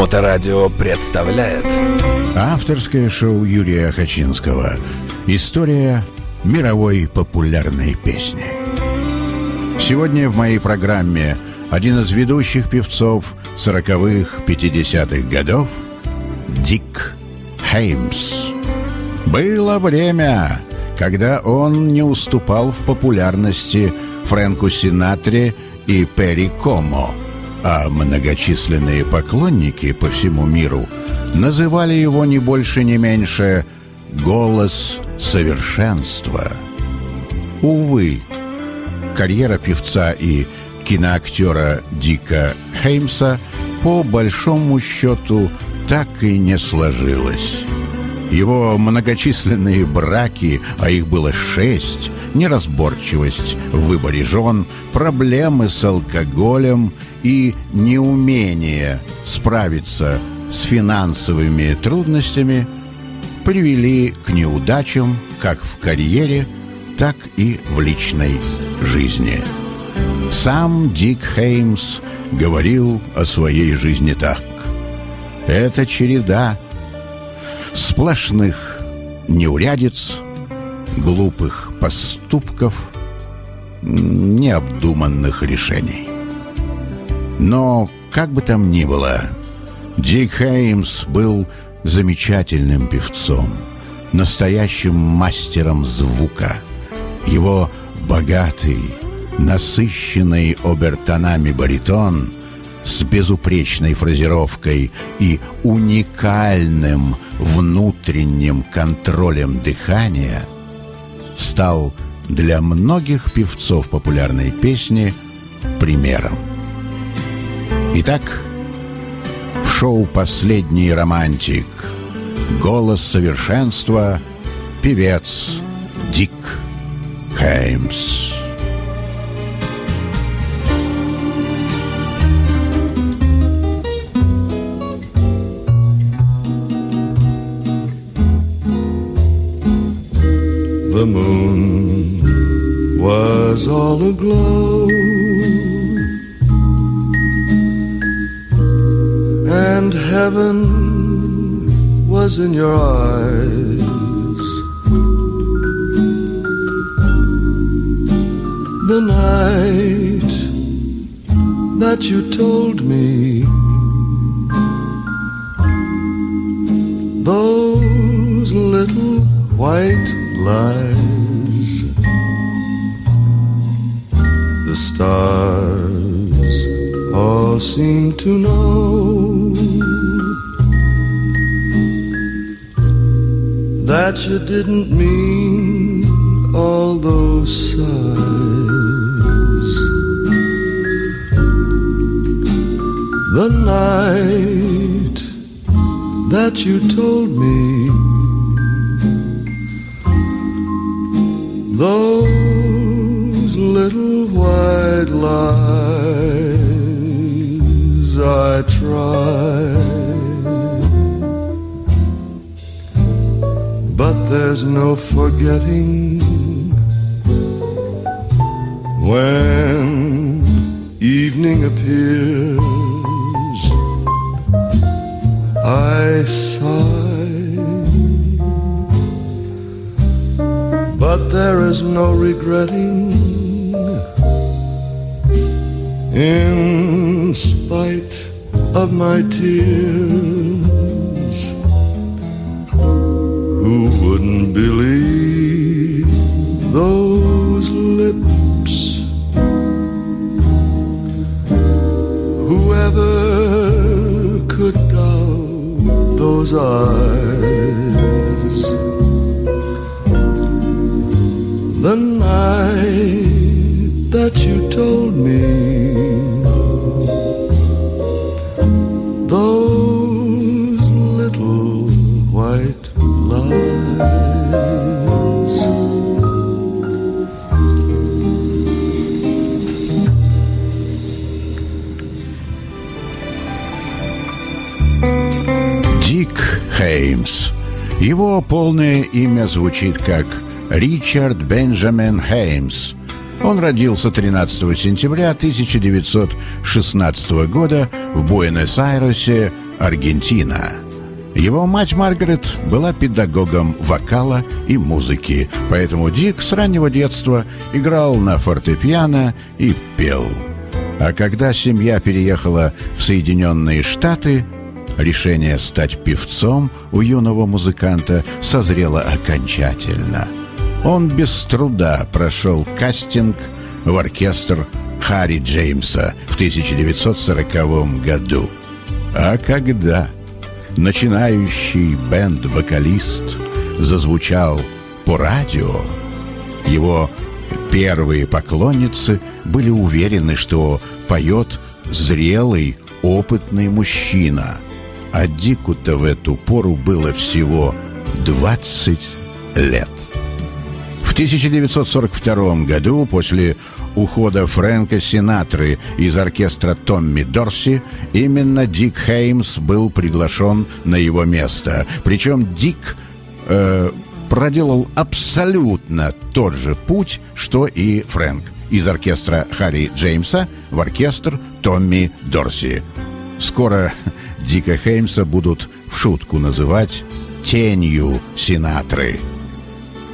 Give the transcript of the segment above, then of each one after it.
Моторадио представляет. Авторское шоу Юрия Хачинского. История мировой популярной песни. Сегодня в моей программе один из ведущих певцов 40-х, 50-х годов Дик Хеймс. Было время, когда он не уступал в популярности Фрэнку Синатре и Перри Комо – а многочисленные поклонники по всему миру называли его не больше, не меньше «голос совершенства». Увы, карьера певца и киноактера Дика Хеймса по большому счету так и не сложилась. Его многочисленные браки, а их было шесть, неразборчивость в выборе жен, проблемы с алкоголем и неумение справиться с финансовыми трудностями привели к неудачам как в карьере, так и в личной жизни. Сам Дик Хеймс говорил о своей жизни так. Это череда сплошных неурядиц, глупых поступков, необдуманных решений. Но, как бы там ни было, Дик Хеймс был замечательным певцом, настоящим мастером звука. Его богатый, насыщенный обертонами баритон с безупречной фразировкой и уникальным внутренним контролем дыхания стал для многих певцов популярной песни примером. Итак, в шоу «Последний романтик» голос совершенства певец Дик Хеймс. The moon was all aglow and heaven was in your eyes. The night that you told me those little white lies. Stars all seem to know that you didn't mean all those sighs. The night that you told me those little white lies I try. but there's no forgetting when evening appears. I sigh but there is no regretting. In spite of my tears, who wouldn't believe those lips? Whoever could doubt those eyes? Его полное имя звучит как Ричард Бенджамин Хеймс. Он родился 13 сентября 1916 года в Буэнос-Айресе, Аргентина. Его мать Маргарет была педагогом вокала и музыки, поэтому Дик с раннего детства играл на фортепиано и пел. А когда семья переехала в Соединенные Штаты, решение стать певцом у юного музыканта созрело окончательно. Он без труда прошел кастинг в оркестр Харри Джеймса в 1940 году. А когда начинающий бенд-вокалист зазвучал по радио, его первые поклонницы были уверены, что поет зрелый, опытный мужчина. А Дику-то в эту пору было всего 20 лет. В 1942 году, после ухода Фрэнка Синатры из оркестра Томми Дорси, именно Дик Хеймс был приглашен на его место. Причем Дик э, проделал абсолютно тот же путь, что и Фрэнк. Из оркестра Харри Джеймса в оркестр Томми Дорси. Скоро Дика Хеймса будут в шутку называть «тенью Синатры».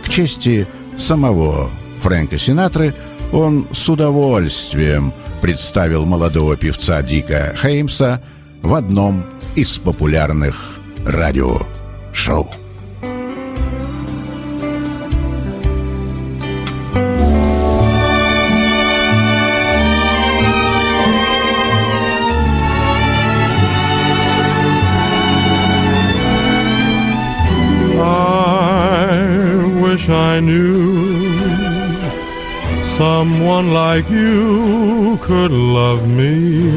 К чести самого Фрэнка Синатры – он с удовольствием представил молодого певца Дика Хеймса в одном из популярных радиошоу. Someone like you could love me.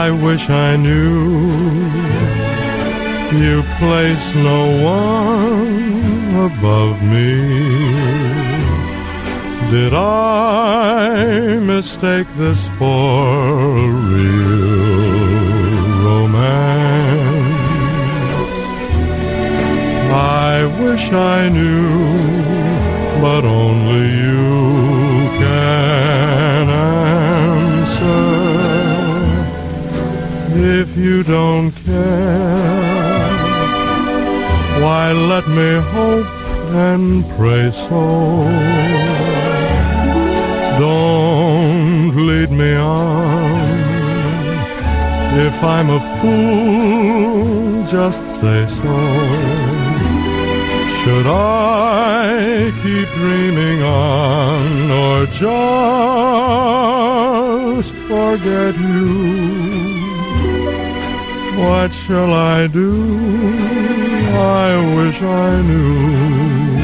I wish I knew you place no one above me. Did I mistake this for a real romance? I wish I knew but only you can answer. If you don't care, why let me hope and pray so. Don't lead me on. If I'm a fool, just say so. Should I keep dreaming on or just forget you? What shall I do? I wish I knew.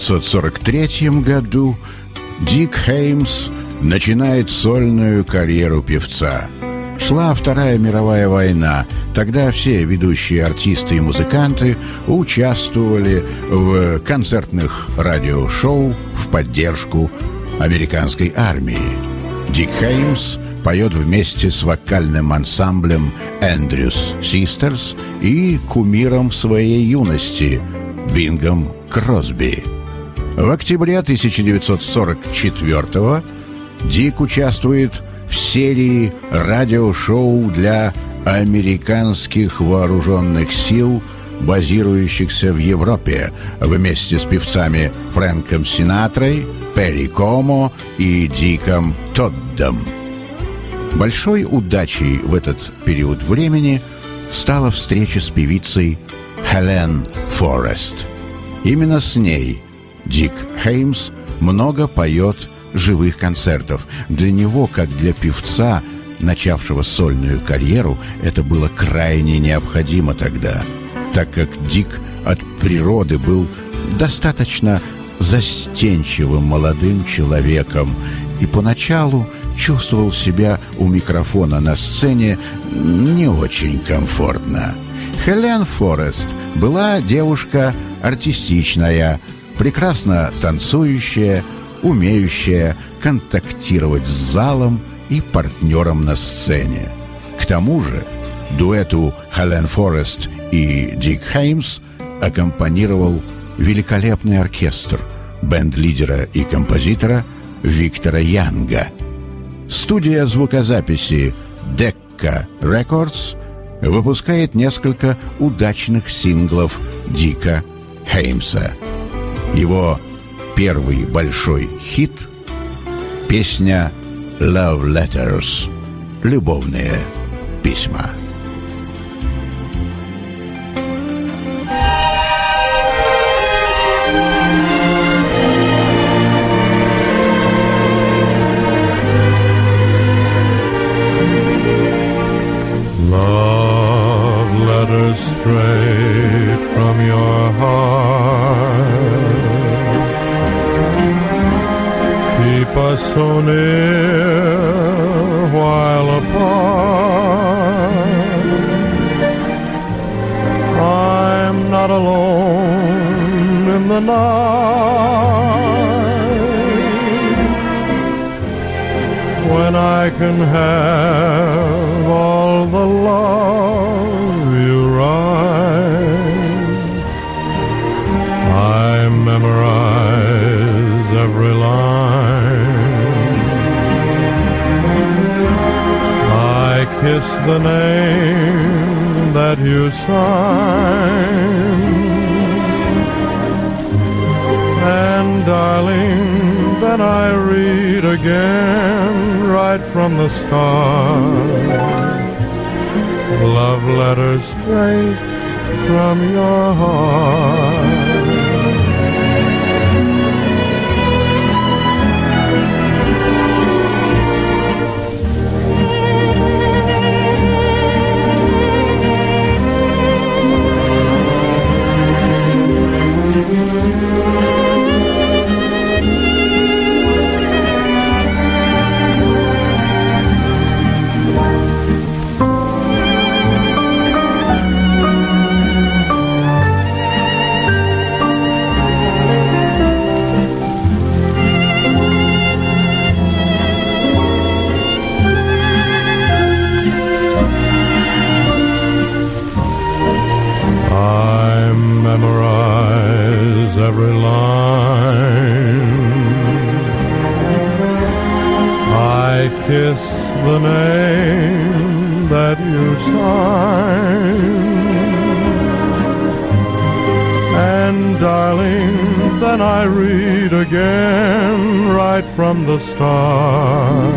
1943 году Дик Хеймс начинает сольную карьеру певца. Шла Вторая мировая война. Тогда все ведущие артисты и музыканты участвовали в концертных радиошоу в поддержку американской армии. Дик Хеймс поет вместе с вокальным ансамблем «Эндрюс Систерс» и кумиром своей юности Бингом Кросби. В октябре 1944 Дик участвует в серии радиошоу для американских вооруженных сил, базирующихся в Европе, вместе с певцами Фрэнком Синатрой, Перри Комо и Диком Тоддом. Большой удачей в этот период времени стала встреча с певицей Хелен Форест. Именно с ней Дик Хеймс много поет живых концертов. Для него, как для певца, начавшего сольную карьеру, это было крайне необходимо тогда, так как Дик от природы был достаточно застенчивым молодым человеком и поначалу чувствовал себя у микрофона на сцене не очень комфортно. Хелен Форест была девушка артистичная, прекрасно танцующая, умеющая контактировать с залом и партнером на сцене. К тому же дуэту Хелен Форест и Дик Хеймс аккомпанировал великолепный оркестр бенд-лидера и композитора Виктора Янга. Студия звукозаписи Decca Records выпускает несколько удачных синглов Дика Хеймса. Его первый большой хит – песня «Love Letters» – «Любовные письма». So near while apart. I'm not alone in the night when I can have all the kiss the name that you sign. And darling, then I read again right from the start. Love letters straight from your heart. Kiss the name that you sign. And darling, then I read again right from the start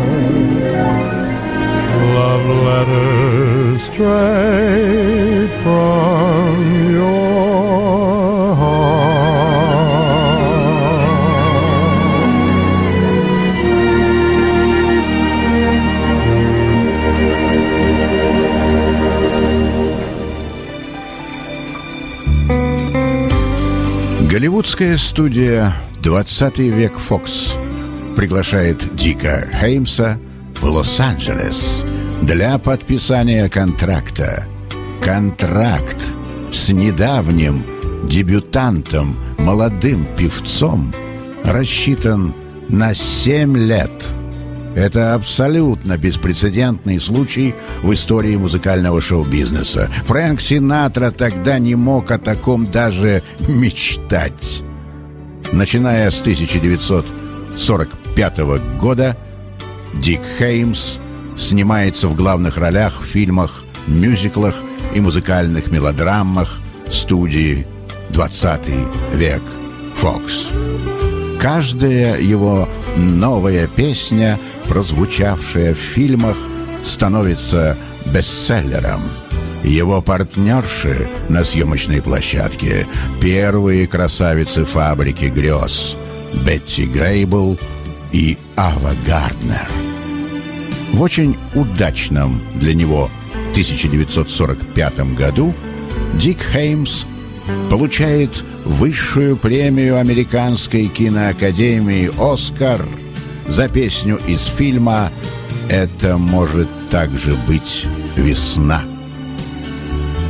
love letters straight from your Голливудская студия «20 век Фокс» приглашает Дика Хеймса в Лос-Анджелес для подписания контракта. Контракт с недавним дебютантом, молодым певцом, рассчитан на семь лет. Это абсолютно беспрецедентный случай в истории музыкального шоу-бизнеса. Фрэнк Синатра тогда не мог о таком даже мечтать. Начиная с 1945 года Дик Хеймс снимается в главных ролях в фильмах, мюзиклах и музыкальных мелодрамах студии «20 век» Фокс. Каждая его новая песня, прозвучавшая в фильмах, становится бестселлером. Его партнерши на съемочной площадке – первые красавицы фабрики грез – Бетти Грейбл и Ава Гарднер. В очень удачном для него 1945 году Дик Хеймс получает высшую премию Американской киноакадемии «Оскар» за песню из фильма «Это может также быть весна».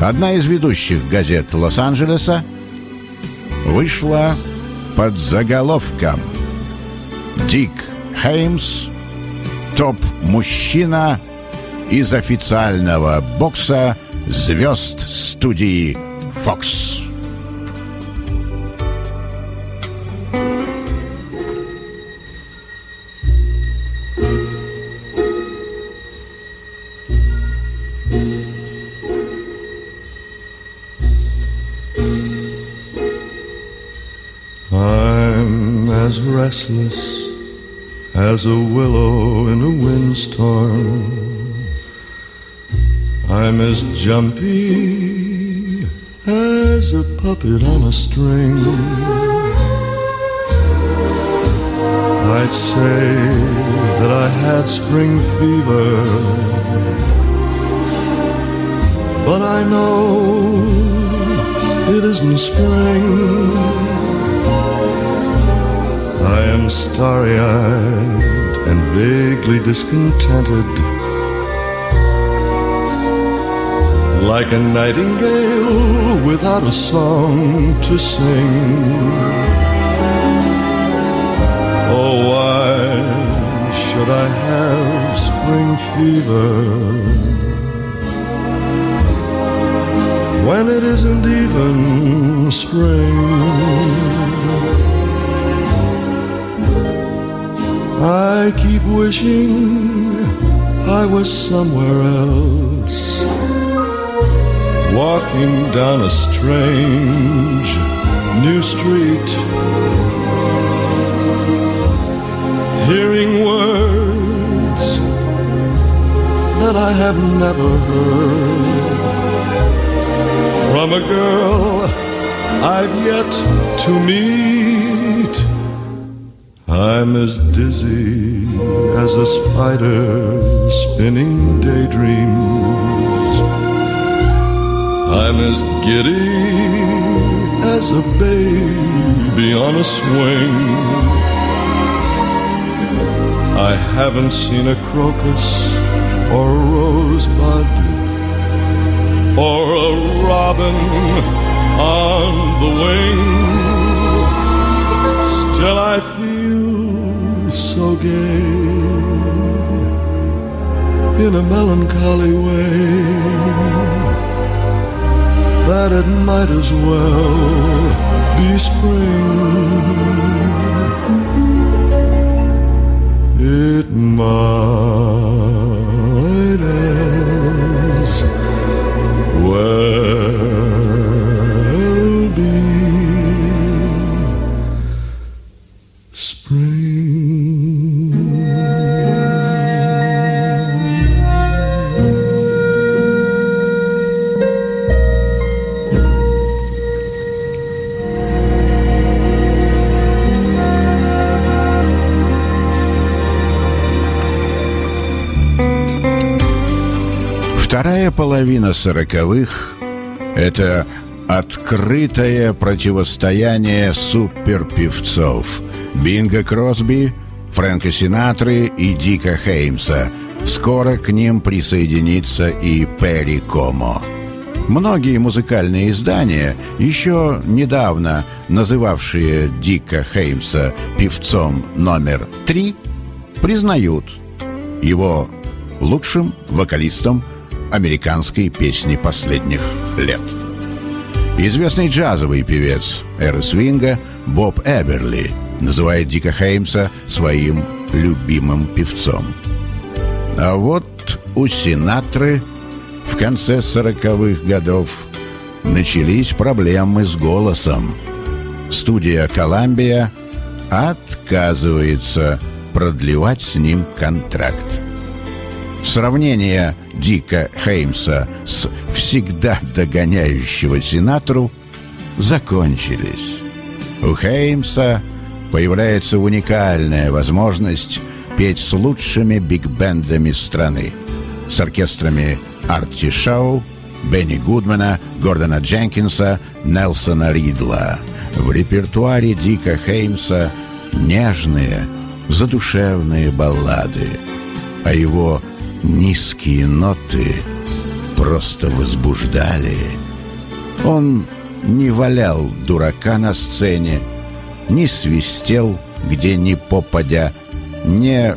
Одна из ведущих газет Лос-Анджелеса вышла под заголовком «Дик Хеймс – топ-мужчина из официального бокса звезд студии Fox. Restless as a willow in a windstorm. I'm as jumpy as a puppet on a string. I'd say that I had spring fever, but I know it isn't spring. I am starry eyed and vaguely discontented. Like a nightingale without a song to sing. Oh, why should I have spring fever when it isn't even spring? I keep wishing I was somewhere else, walking down a strange new street, hearing words that I have never heard. From a girl I've yet to meet. I'm as dizzy as a spider spinning daydreams. I'm as giddy as a baby on a swing. I haven't seen a crocus or a rosebud or a robin on the wing. Still, I feel so gay in a melancholy way that it might as well be spring. It might половина сороковых — это открытое противостояние суперпевцов Бинга Кросби, Фрэнка Синатры и Дика Хеймса, Скоро к ним присоединится и Перри Комо. Многие музыкальные издания, еще недавно называвшие Дика Хеймса певцом номер три, признают его лучшим вокалистом американской песни последних лет. Известный джазовый певец эры свинга Боб Эберли называет Дика Хеймса своим любимым певцом. А вот у Синатры в конце сороковых годов начались проблемы с голосом. Студия «Коламбия» отказывается продлевать с ним контракт. Сравнение Дика Хеймса с всегда догоняющего Синатру закончились. У Хеймса появляется уникальная возможность петь с лучшими биг-бендами страны, с оркестрами Арти Шоу, Бенни Гудмана, Гордона Дженкинса, Нелсона Ридла. В репертуаре Дика Хеймса нежные, задушевные баллады, а его низкие ноты просто возбуждали. Он не валял дурака на сцене, не свистел, где ни попадя, не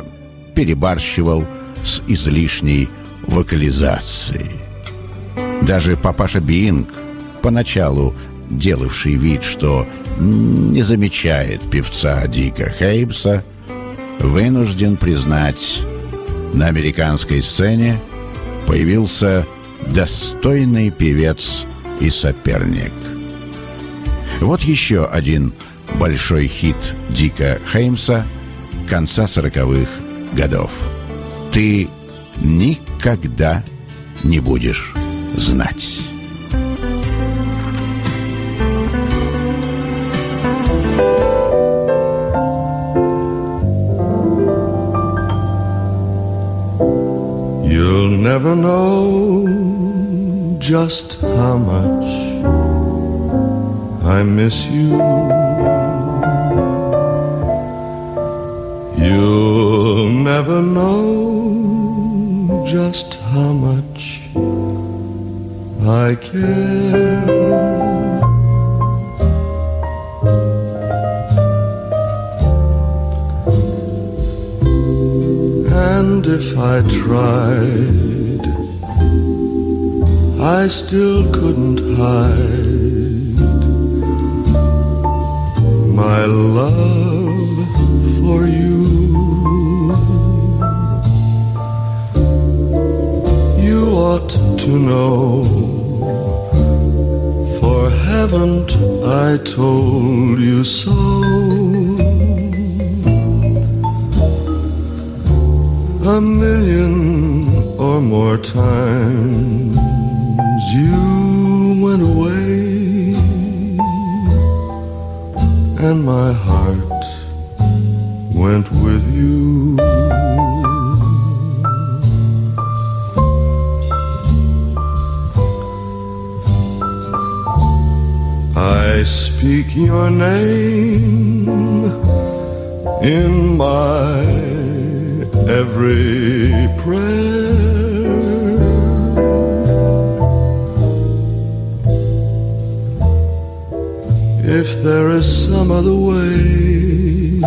перебарщивал с излишней вокализацией. Даже папаша Бинг, поначалу делавший вид, что не замечает певца Дика Хейбса, вынужден признать, на американской сцене появился достойный певец и соперник. Вот еще один большой хит Дика Хеймса конца сороковых годов. «Ты никогда не будешь знать». Never know just how much I miss you. You'll never know just how much I care. And if I tried, I still couldn't hide my love for you. You ought to know, for haven't I told you so? A million or more times you went away, and my heart went with you. I speak your name in my every prayer. If there is some other way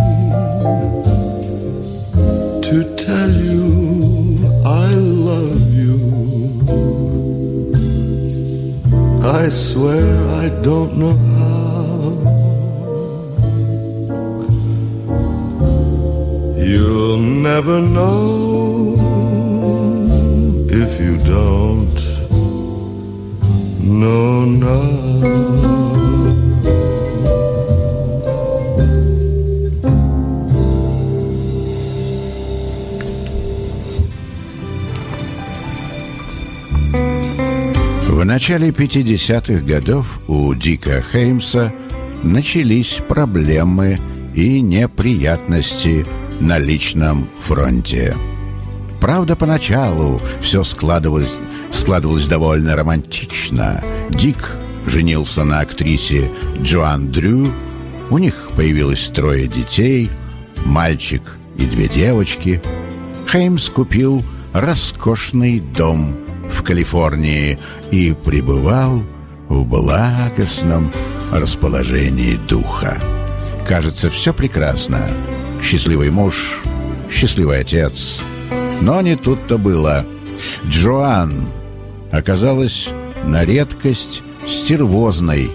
to tell you I love you, I swear I don't know how. You'll never know if you don't know now. В начале 50-х годов у Дика Хеймса начались проблемы и неприятности на личном фронте. Правда, поначалу все складывалось, складывалось довольно романтично. Дик женился на актрисе Джоан Дрю, у них появилось трое детей, мальчик и две девочки. Хеймс купил роскошный дом в Калифорнии и пребывал в благостном расположении духа. Кажется, все прекрасно. Счастливый муж, счастливый отец. Но не тут-то было. Джоан оказалась на редкость стервозной,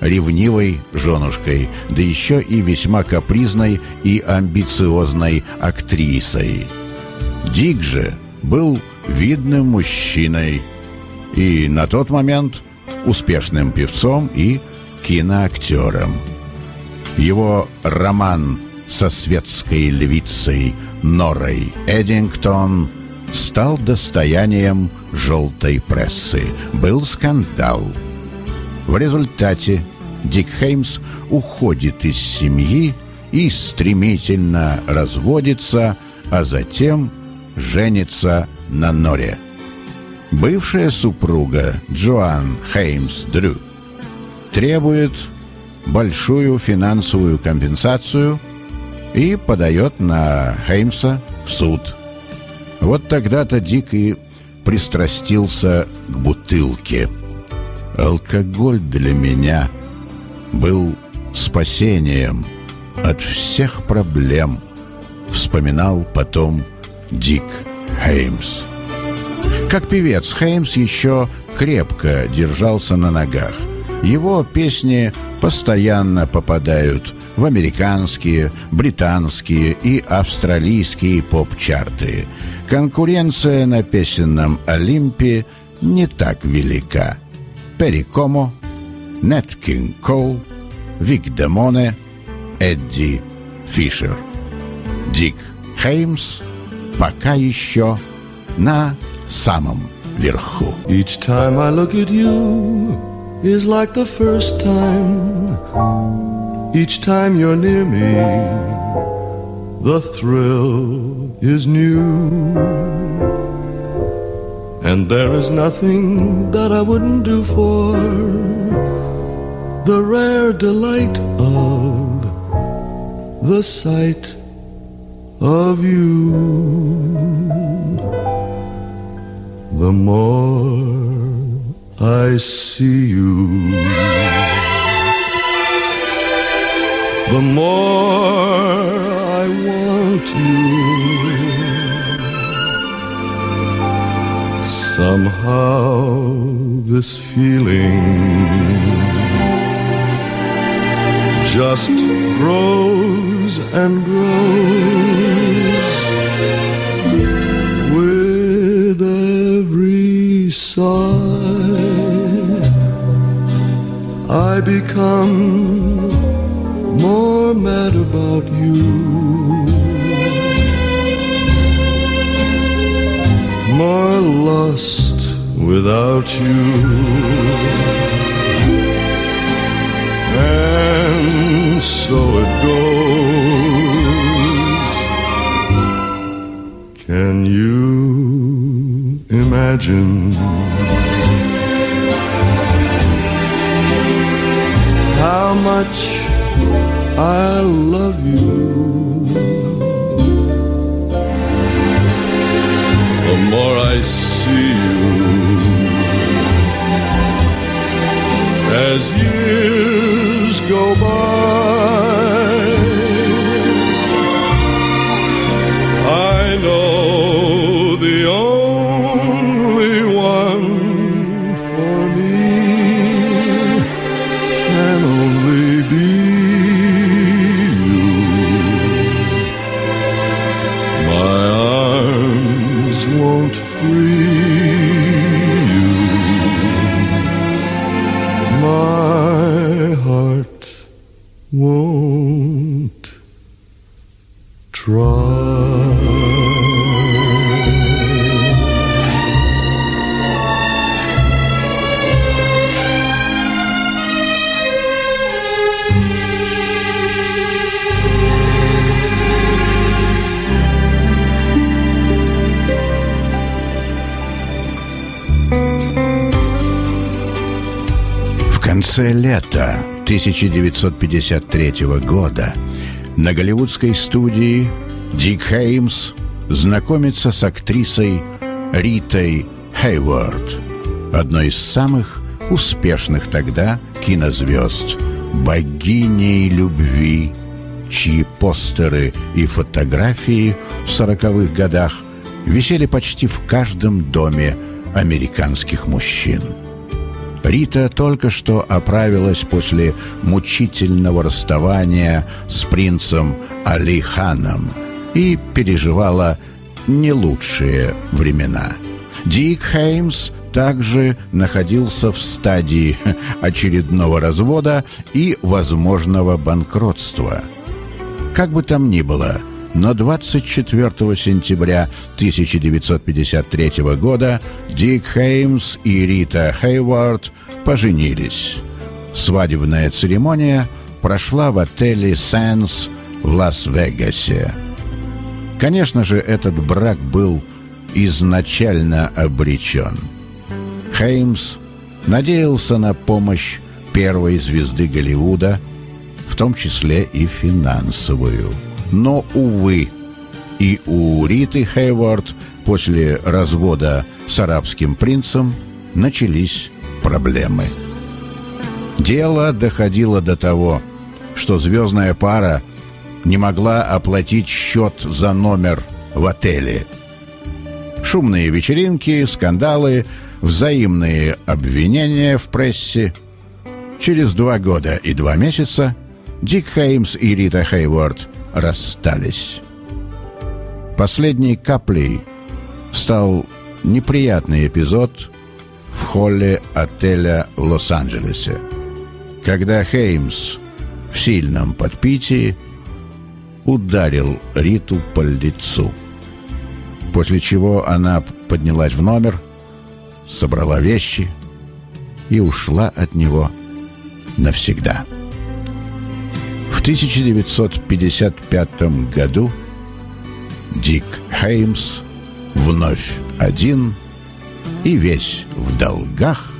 ревнивой женушкой, да еще и весьма капризной и амбициозной актрисой. Дик же был видным мужчиной и на тот момент успешным певцом и киноактером. Его роман со светской львицей Норой Эдингтон стал достоянием желтой прессы. Был скандал. В результате Дик Хеймс уходит из семьи и стремительно разводится, а затем женится на Норе. Бывшая супруга Джоан Хеймс Дрю требует большую финансовую компенсацию и подает на Хеймса в суд. Вот тогда-то Дик и пристрастился к бутылке. Алкоголь для меня был спасением от всех проблем, вспоминал потом Дик Хеймс. Как певец, Хеймс еще крепко держался на ногах. Его песни постоянно попадают в американские, британские и австралийские поп-чарты. Конкуренция на песенном Олимпе не так велика. Перри Комо, Нет Кинг Коул, Вик Демоне, Эдди Фишер. Дик Хеймс пока еще на самом верху. Each time I look at you is like the first time. Each time you're near me, the thrill is new. And there is nothing that I wouldn't do for the rare delight of the sight of you. The more I see you, the more I want you. Somehow, this feeling just grows and grows with every sigh. I become more mad about you, more lost without you. And so it goes. Can you imagine how much I love you? The more I see you as years Go by. Конце лета 1953 года на голливудской студии Дик Хеймс знакомится с актрисой Ритой Хейворд, одной из самых успешных тогда кинозвезд, богиней любви, чьи постеры и фотографии в сороковых годах висели почти в каждом доме американских мужчин. Рита только что оправилась после мучительного расставания с принцем Али Ханом и переживала не лучшие времена. Дик Хеймс также находился в стадии очередного развода и возможного банкротства. Как бы там ни было, но 24 сентября 1953 года Дик Хеймс и Рита Хейвард поженились. Свадебная церемония прошла в отеле «Сенс» в Лас-Вегасе. Конечно же, этот брак был изначально обречен. Хеймс надеялся на помощь первой звезды Голливуда, в том числе и финансовую. Но, увы, и у Риты Хейвард после развода с арабским принцем начались проблемы. Дело доходило до того, что звездная пара не могла оплатить счет за номер в отеле. Шумные вечеринки, скандалы, взаимные обвинения в прессе. Через два года и два месяца Дик Хеймс и Рита Хейворд расстались. Последней каплей стал неприятный эпизод в холле отеля в Лос-Анджелесе, когда Хеймс в сильном подпитии ударил Риту по лицу. После чего она поднялась в номер, собрала вещи и ушла от него навсегда. В 1955 году Дик Хеймс вновь один и весь в долгах,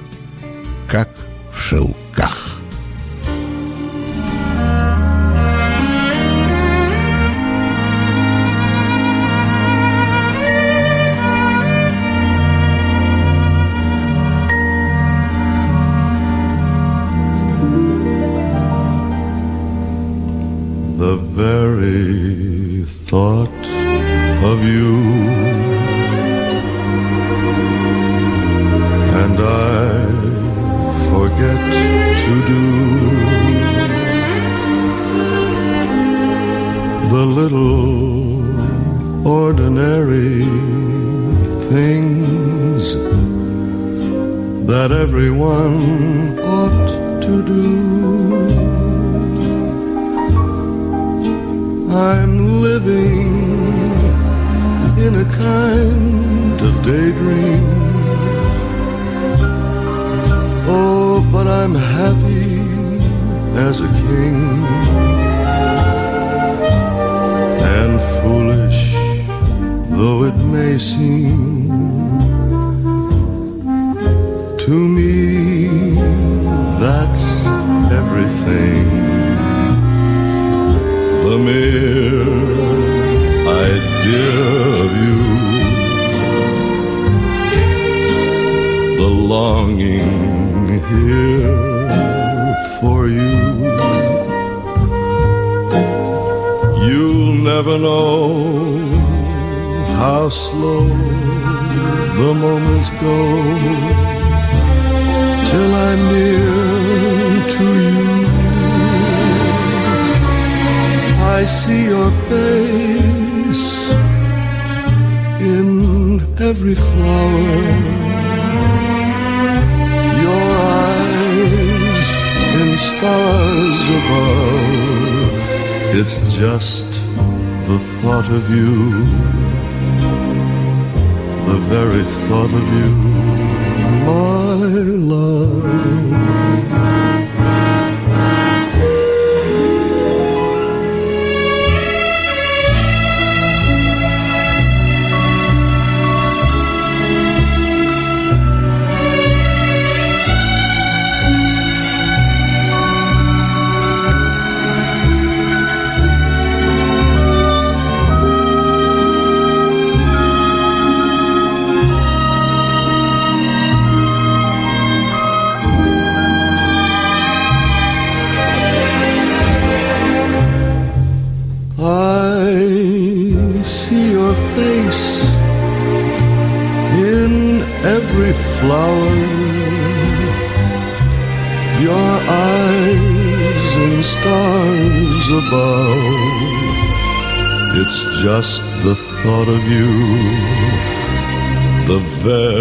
как в шелках. Thought of you. And I forget to do the little ordinary things that everyone ought to do. I'm living in a kind of daydream. Oh, but I'm happy as a king. And foolish though it may seem to me, that's everything mere idea of you, the longing here for you. You'll never know how slow the moments go till I'm near to you. I see your face in every flower. Your eyes in stars above. It's just the thought of you, the very thought of you, my love. there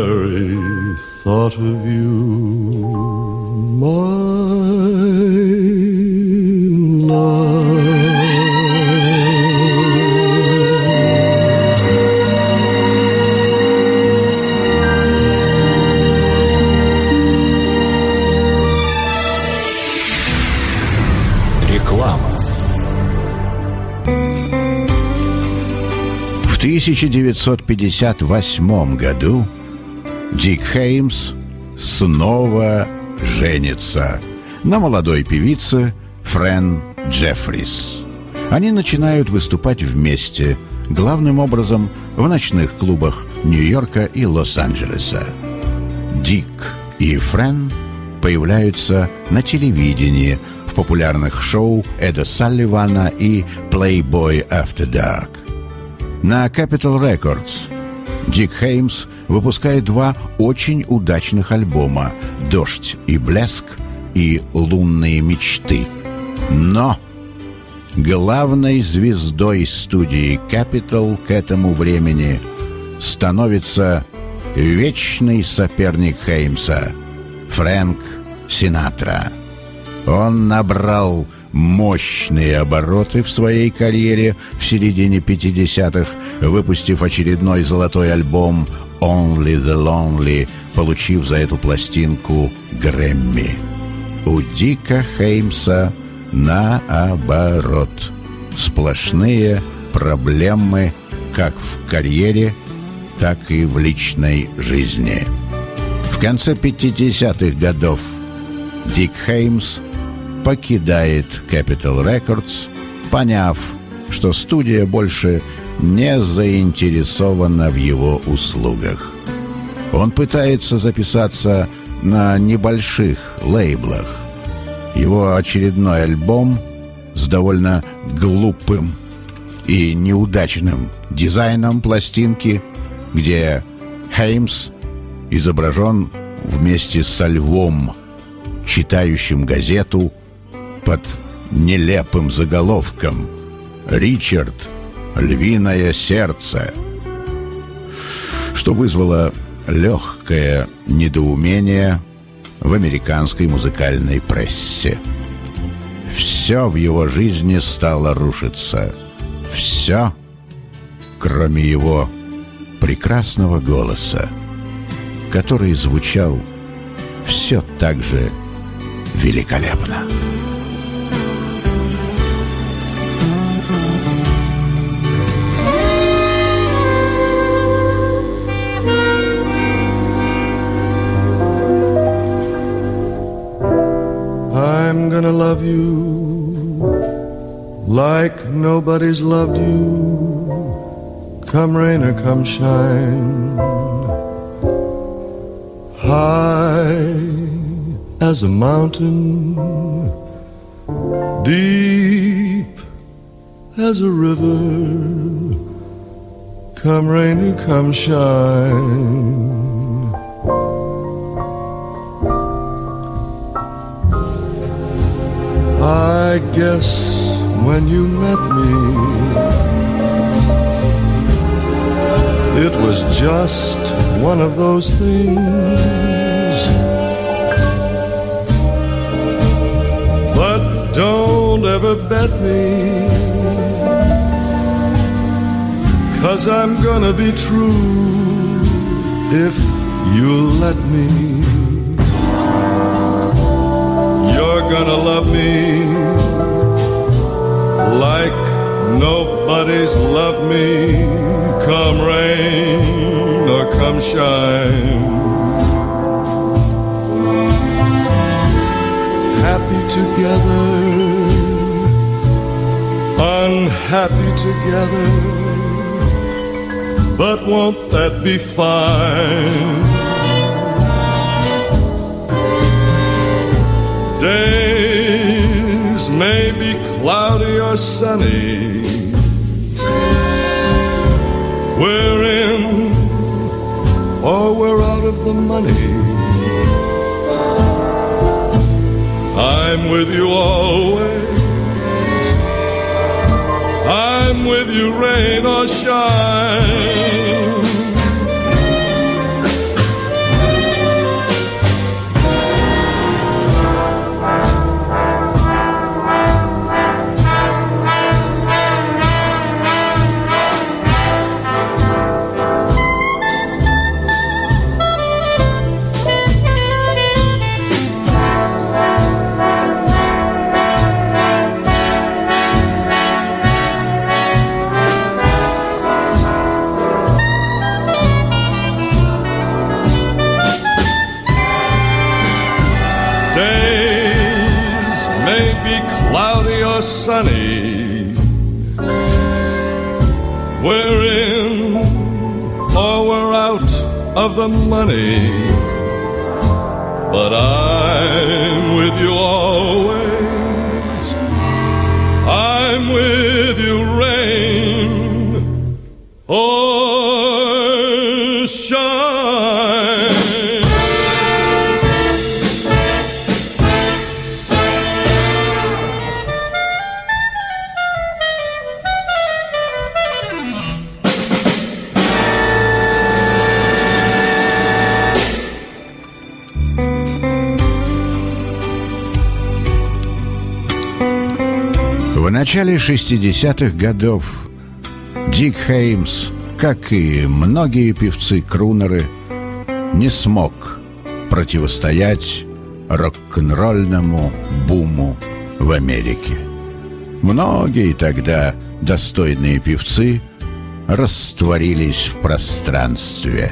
1958 году Дик Хеймс снова женится на молодой певице Френ Джеффрис. Они начинают выступать вместе, главным образом в ночных клубах Нью-Йорка и Лос-Анджелеса. Дик и Френ появляются на телевидении в популярных шоу Эда Салливана и Playboy After Dark. На Capitol Records Дик Хеймс выпускает два очень удачных альбома «Дождь и блеск» и «Лунные мечты». Но главной звездой студии Capitol к этому времени становится вечный соперник Хеймса Фрэнк Синатра. Он набрал мощные обороты в своей карьере в середине 50-х, выпустив очередной золотой альбом «Only the Lonely», получив за эту пластинку Грэмми. У Дика Хеймса наоборот. Сплошные проблемы как в карьере, так и в личной жизни. В конце 50-х годов Дик Хеймс покидает Capitol Records, поняв, что студия больше не заинтересована в его услугах. Он пытается записаться на небольших лейблах. Его очередной альбом с довольно глупым и неудачным дизайном пластинки, где Хеймс изображен вместе со львом, читающим газету под нелепым заголовком «Ричард. Львиное сердце», что вызвало легкое недоумение в американской музыкальной прессе. Все в его жизни стало рушиться. Все, кроме его прекрасного голоса, который звучал все так же великолепно. I'm gonna love you like nobody's loved you. Come rain or come shine. High as a mountain, deep as a river. Come rain or come shine. I guess when you met me, it was just one of those things. But don't ever bet me, cause I'm gonna be true if you'll let me. Gonna love me like nobody's loved me. Come rain or come shine. Happy together, unhappy together. But won't that be fine? Days may be cloudy or sunny. We're in or we're out of the money. I'm with you always, I'm with you, rain or shine. Sunny. We're in or we're out of the money. But I'm with you always. I'm with you, rain or начале 60-х годов Дик Хеймс, как и многие певцы-крунеры, не смог противостоять рок-н-ролльному буму в Америке. Многие тогда достойные певцы растворились в пространстве.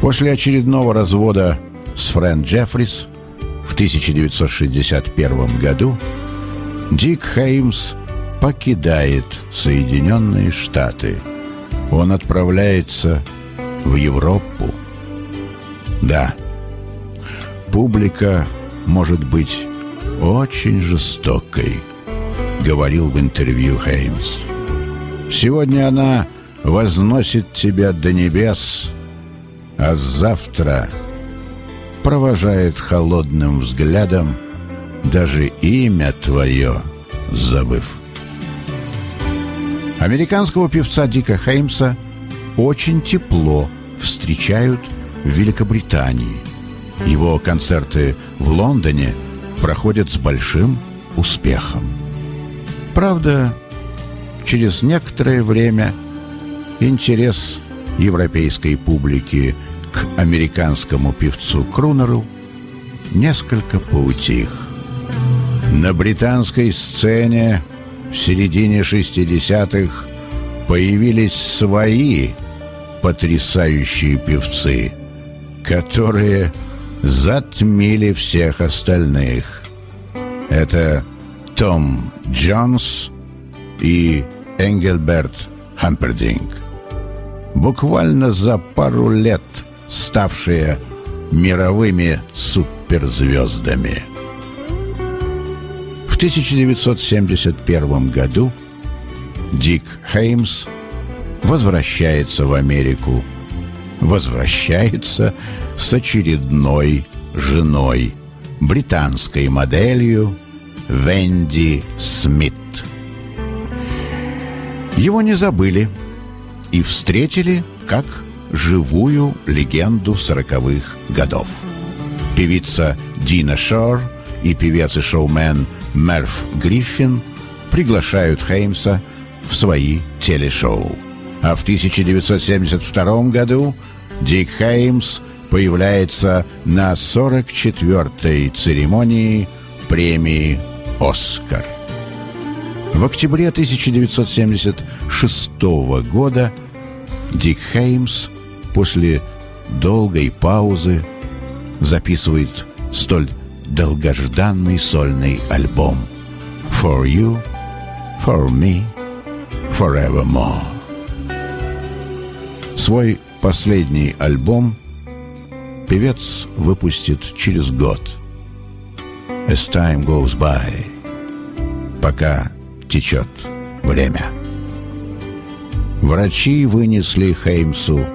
После очередного развода с Фрэн Джеффрис в 1961 году Дик Хеймс покидает Соединенные Штаты. Он отправляется в Европу. Да, публика может быть очень жестокой, говорил в интервью Хеймс. Сегодня она возносит тебя до небес, а завтра провожает холодным взглядом даже имя твое забыв. Американского певца Дика Хеймса очень тепло встречают в Великобритании. Его концерты в Лондоне проходят с большим успехом. Правда, через некоторое время интерес европейской публики к американскому певцу-крунеру несколько поутих. На британской сцене в середине 60-х появились свои потрясающие певцы, которые затмили всех остальных. Это Том Джонс и Энгельберт Хампердинг. Буквально за пару лет ставшие мировыми суперзвездами. В 1971 году Дик Хеймс возвращается в Америку, возвращается с очередной женой, британской моделью Венди Смит. Его не забыли и встретили как живую легенду сороковых годов. Певица Дина Шор и певец и шоумен Мерф Гриффин приглашают Хеймса в свои телешоу. А в 1972 году Дик Хеймс появляется на 44-й церемонии премии «Оскар». В октябре 1976 года Дик Хеймс после долгой паузы записывает столь долгожданный сольный альбом «For You, For Me, Forevermore». Свой последний альбом певец выпустит через год «As time goes by», пока течет время. Врачи вынесли Хеймсу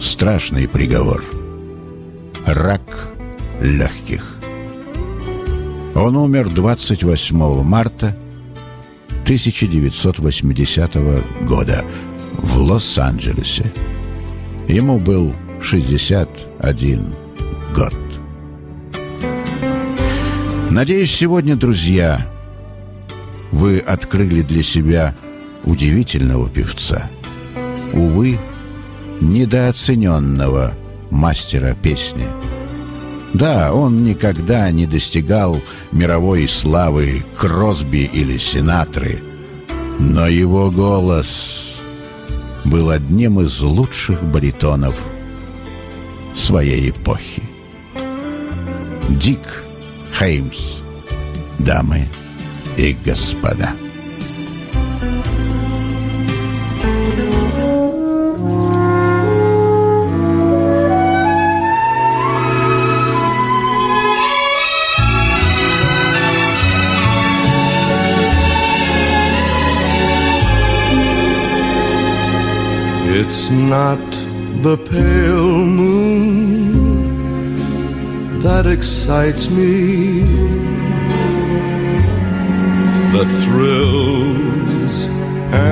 страшный приговор – рак легких. Он умер 28 марта 1980 года в Лос-Анджелесе. Ему был 61 год. Надеюсь, сегодня, друзья, вы открыли для себя удивительного певца. Увы, недооцененного мастера песни. Да, он никогда не достигал мировой славы Кросби или Синатры, но его голос был одним из лучших баритонов своей эпохи. Дик Хеймс, дамы и господа. Not the pale moon that excites me, that thrills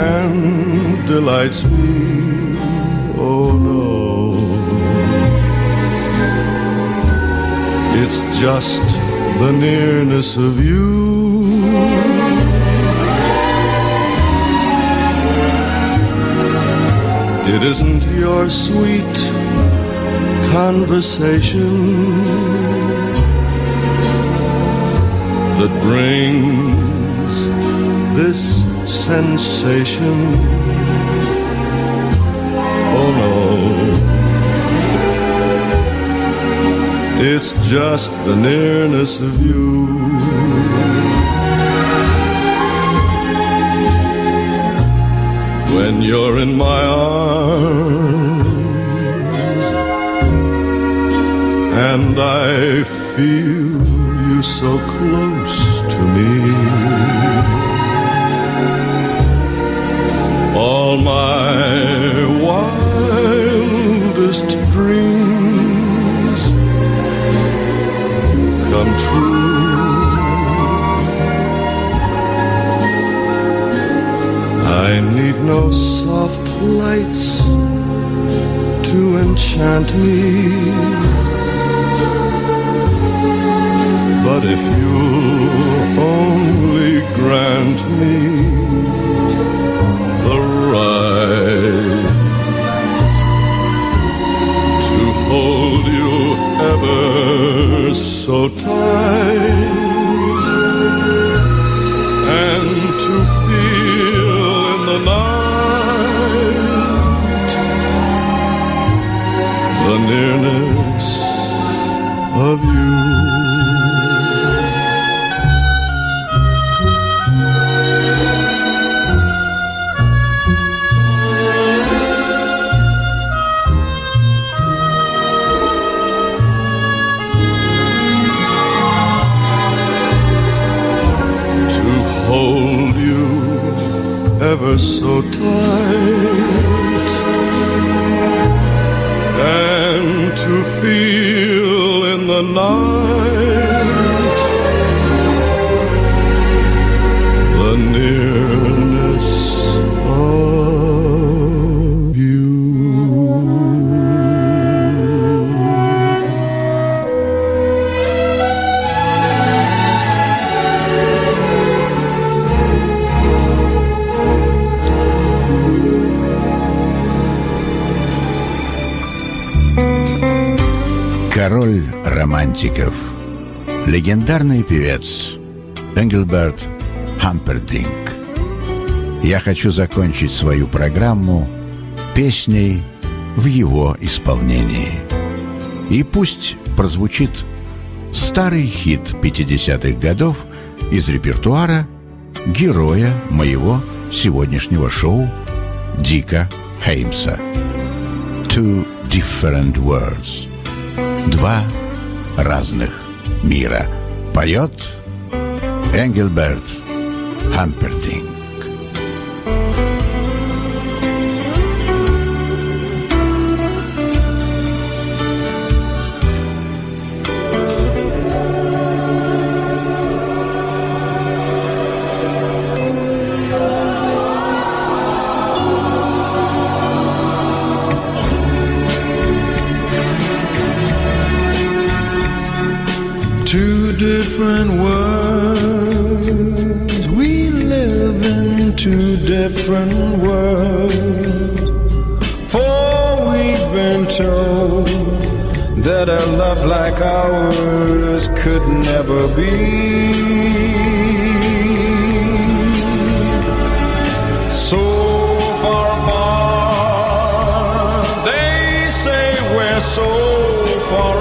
and delights me. Oh no, it's just the nearness of you It isn't your sweet conversation that brings this sensation. Oh no, it's just the nearness of you. When you're in my arms and I feel you so close to me. All my wildest dreams come true. No soft lights to enchant me. But if you'll only grant me the right to hold you ever so tight and to feel nearness of you. To hold you ever so tight to feel in the night Король романтиков, легендарный певец Энгельберт Хампердинг. Я хочу закончить свою программу песней в его исполнении. И пусть прозвучит старый хит 50-х годов из репертуара героя моего сегодняшнего шоу Дика Хеймса. Two different worlds. Два разных мира. Поет Энгельберт Хампердинг. Different worlds. We live in two different worlds. For we've been told that a love like ours could never be. So far they say we're so far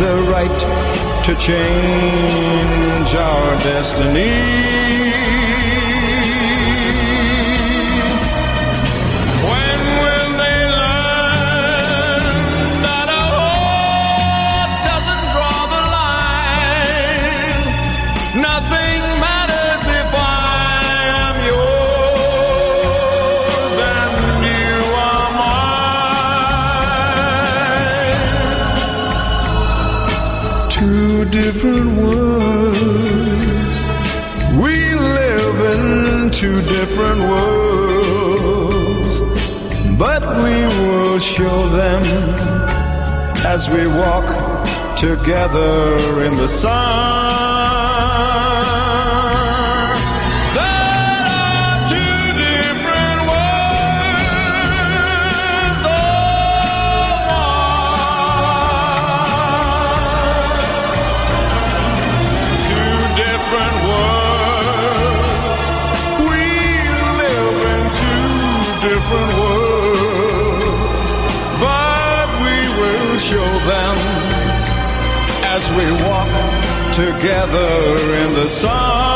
the right to change our destiny. Different worlds. We live in two different worlds, but we will show them as we walk together in the sun. We walk together in the sun.